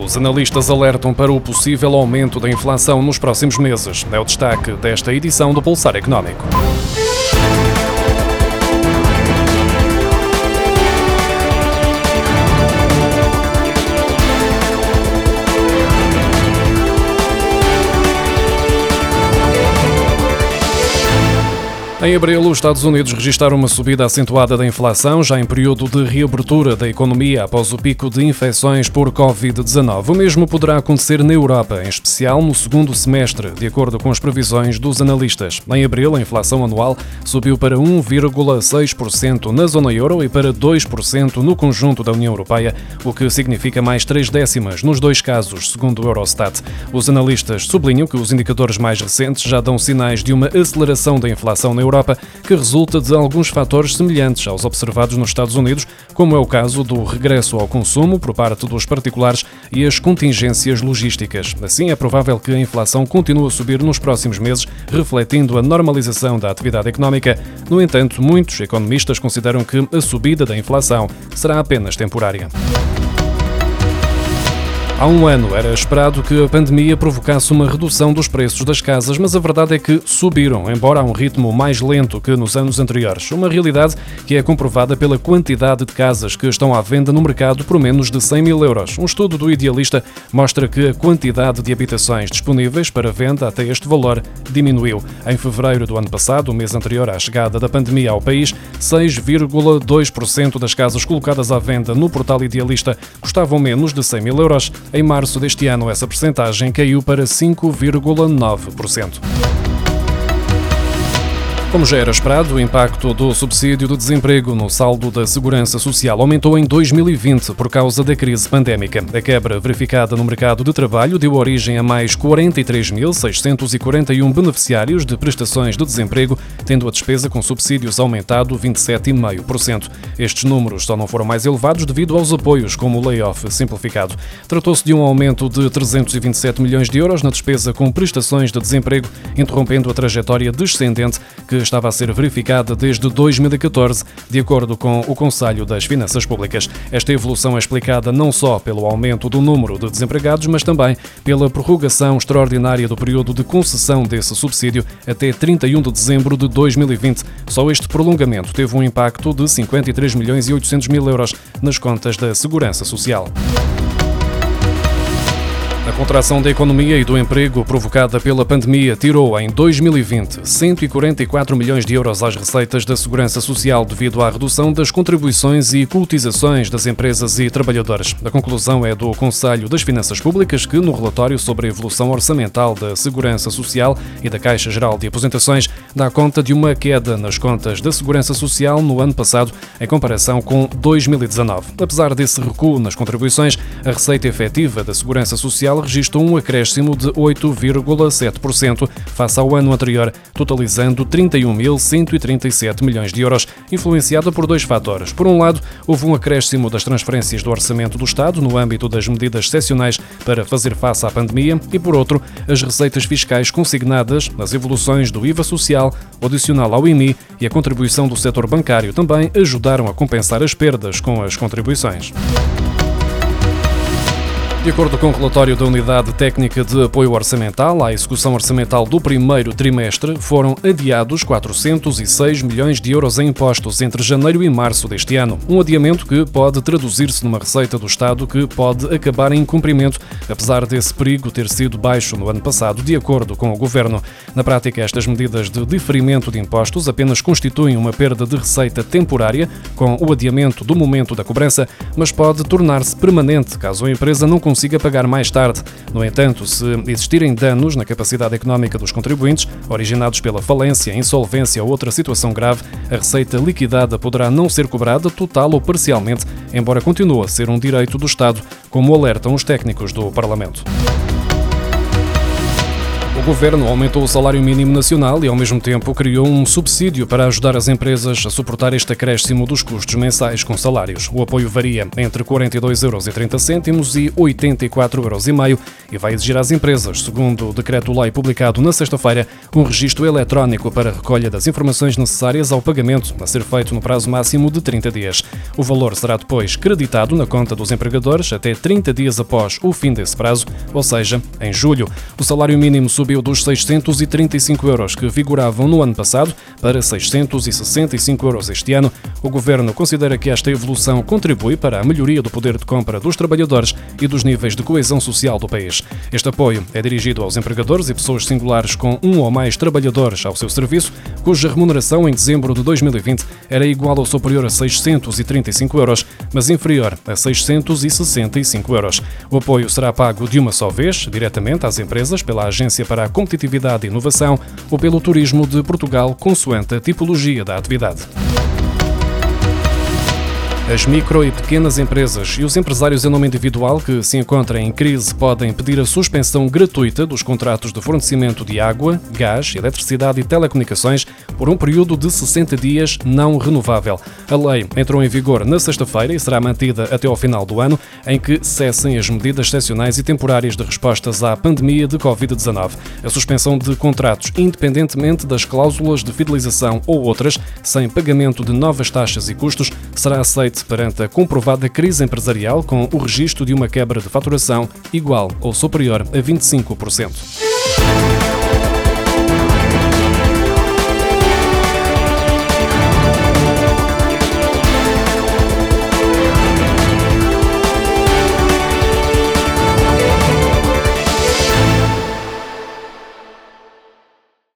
Os analistas alertam para o possível aumento da inflação nos próximos meses. É o destaque desta edição do Pulsar Económico. Em abril, os Estados Unidos registraram uma subida acentuada da inflação, já em período de reabertura da economia após o pico de infecções por Covid-19. O mesmo poderá acontecer na Europa, em especial no segundo semestre, de acordo com as previsões dos analistas. Em abril, a inflação anual subiu para 1,6% na zona euro e para 2% no conjunto da União Europeia, o que significa mais três décimas nos dois casos, segundo o Eurostat. Os analistas sublinham que os indicadores mais recentes já dão sinais de uma aceleração da inflação na Europa Europa, que resulta de alguns fatores semelhantes aos observados nos Estados Unidos, como é o caso do regresso ao consumo por parte dos particulares e as contingências logísticas. Assim, é provável que a inflação continue a subir nos próximos meses, refletindo a normalização da atividade económica. No entanto, muitos economistas consideram que a subida da inflação será apenas temporária. Há um ano era esperado que a pandemia provocasse uma redução dos preços das casas, mas a verdade é que subiram, embora a um ritmo mais lento que nos anos anteriores. Uma realidade que é comprovada pela quantidade de casas que estão à venda no mercado por menos de 100 mil euros. Um estudo do Idealista mostra que a quantidade de habitações disponíveis para venda até este valor diminuiu. Em fevereiro do ano passado, o mês anterior à chegada da pandemia ao país, 6,2% das casas colocadas à venda no portal Idealista custavam menos de 100 mil euros. Em março deste ano, essa percentagem caiu para 5,9%. Como já era esperado, o impacto do subsídio de desemprego no saldo da Segurança Social aumentou em 2020 por causa da crise pandémica. A quebra verificada no mercado de trabalho deu origem a mais 43.641 beneficiários de prestações de desemprego, tendo a despesa com subsídios aumentado 27,5%. Estes números só não foram mais elevados devido aos apoios, como o layoff simplificado. Tratou-se de um aumento de 327 milhões de euros na despesa com prestações de desemprego, interrompendo a trajetória descendente que estava a ser verificada desde 2014, de acordo com o Conselho das Finanças Públicas. Esta evolução é explicada não só pelo aumento do número de desempregados, mas também pela prorrogação extraordinária do período de concessão desse subsídio até 31 de dezembro de 2020. Só este prolongamento teve um impacto de 53 milhões e 800 mil euros nas contas da Segurança Social. A contração da economia e do emprego provocada pela pandemia tirou em 2020 144 milhões de euros às receitas da Segurança Social devido à redução das contribuições e cotizações das empresas e trabalhadores. A conclusão é do Conselho das Finanças Públicas que, no relatório sobre a evolução orçamental da Segurança Social e da Caixa Geral de Aposentações, dá conta de uma queda nas contas da Segurança Social no ano passado em comparação com 2019. Apesar desse recuo nas contribuições, a receita efetiva da Segurança Social registrou um acréscimo de 8,7% face ao ano anterior, totalizando 31.137 milhões de euros, influenciada por dois fatores. Por um lado, houve um acréscimo das transferências do orçamento do Estado no âmbito das medidas excepcionais para fazer face à pandemia e, por outro, as receitas fiscais consignadas nas evoluções do IVA social, adicional ao IMI e a contribuição do setor bancário também ajudaram a compensar as perdas com as contribuições. De acordo com o relatório da Unidade Técnica de Apoio Orçamental à execução orçamental do primeiro trimestre, foram adiados 406 milhões de euros em impostos entre janeiro e março deste ano. Um adiamento que pode traduzir-se numa receita do Estado que pode acabar em cumprimento, apesar desse perigo ter sido baixo no ano passado, de acordo com o Governo. Na prática, estas medidas de diferimento de impostos apenas constituem uma perda de receita temporária, com o adiamento do momento da cobrança, mas pode tornar-se permanente caso a empresa não consiga pagar mais tarde. No entanto, se existirem danos na capacidade económica dos contribuintes, originados pela falência, insolvência ou outra situação grave, a receita liquidada poderá não ser cobrada total ou parcialmente, embora continue a ser um direito do Estado, como alertam os técnicos do Parlamento. O governo aumentou o salário mínimo nacional e, ao mesmo tempo, criou um subsídio para ajudar as empresas a suportar este acréscimo dos custos mensais com salários. O apoio varia entre 42,30 euros e 84,5 euros e vai exigir às empresas, segundo o decreto-lei publicado na sexta-feira, um registro eletrónico para a recolha das informações necessárias ao pagamento, a ser feito no prazo máximo de 30 dias. O valor será depois creditado na conta dos empregadores até 30 dias após o fim desse prazo, ou seja, em julho. O salário mínimo subiu dos 635 euros que vigoravam no ano passado para 665 euros este ano. O governo considera que esta evolução contribui para a melhoria do poder de compra dos trabalhadores e dos níveis de coesão social do país. Este apoio é dirigido aos empregadores e pessoas singulares com um ou mais trabalhadores ao seu serviço, cuja remuneração em dezembro de 2020 era igual ou superior a 635 euros, mas inferior a 665 euros. O apoio será pago de uma só vez, diretamente às empresas, pela Agência para a Competitividade e Inovação ou pelo Turismo de Portugal, consoante a tipologia da atividade. As micro e pequenas empresas e os empresários em nome individual que se encontrem em crise podem pedir a suspensão gratuita dos contratos de fornecimento de água, gás, eletricidade e telecomunicações por um período de 60 dias não renovável. A lei entrou em vigor na sexta-feira e será mantida até ao final do ano, em que cessem as medidas excepcionais e temporárias de respostas à pandemia de Covid-19. A suspensão de contratos, independentemente das cláusulas de fidelização ou outras, sem pagamento de novas taxas e custos, será aceita perante a comprovada crise empresarial com o registro de uma quebra de faturação igual ou superior a 25%.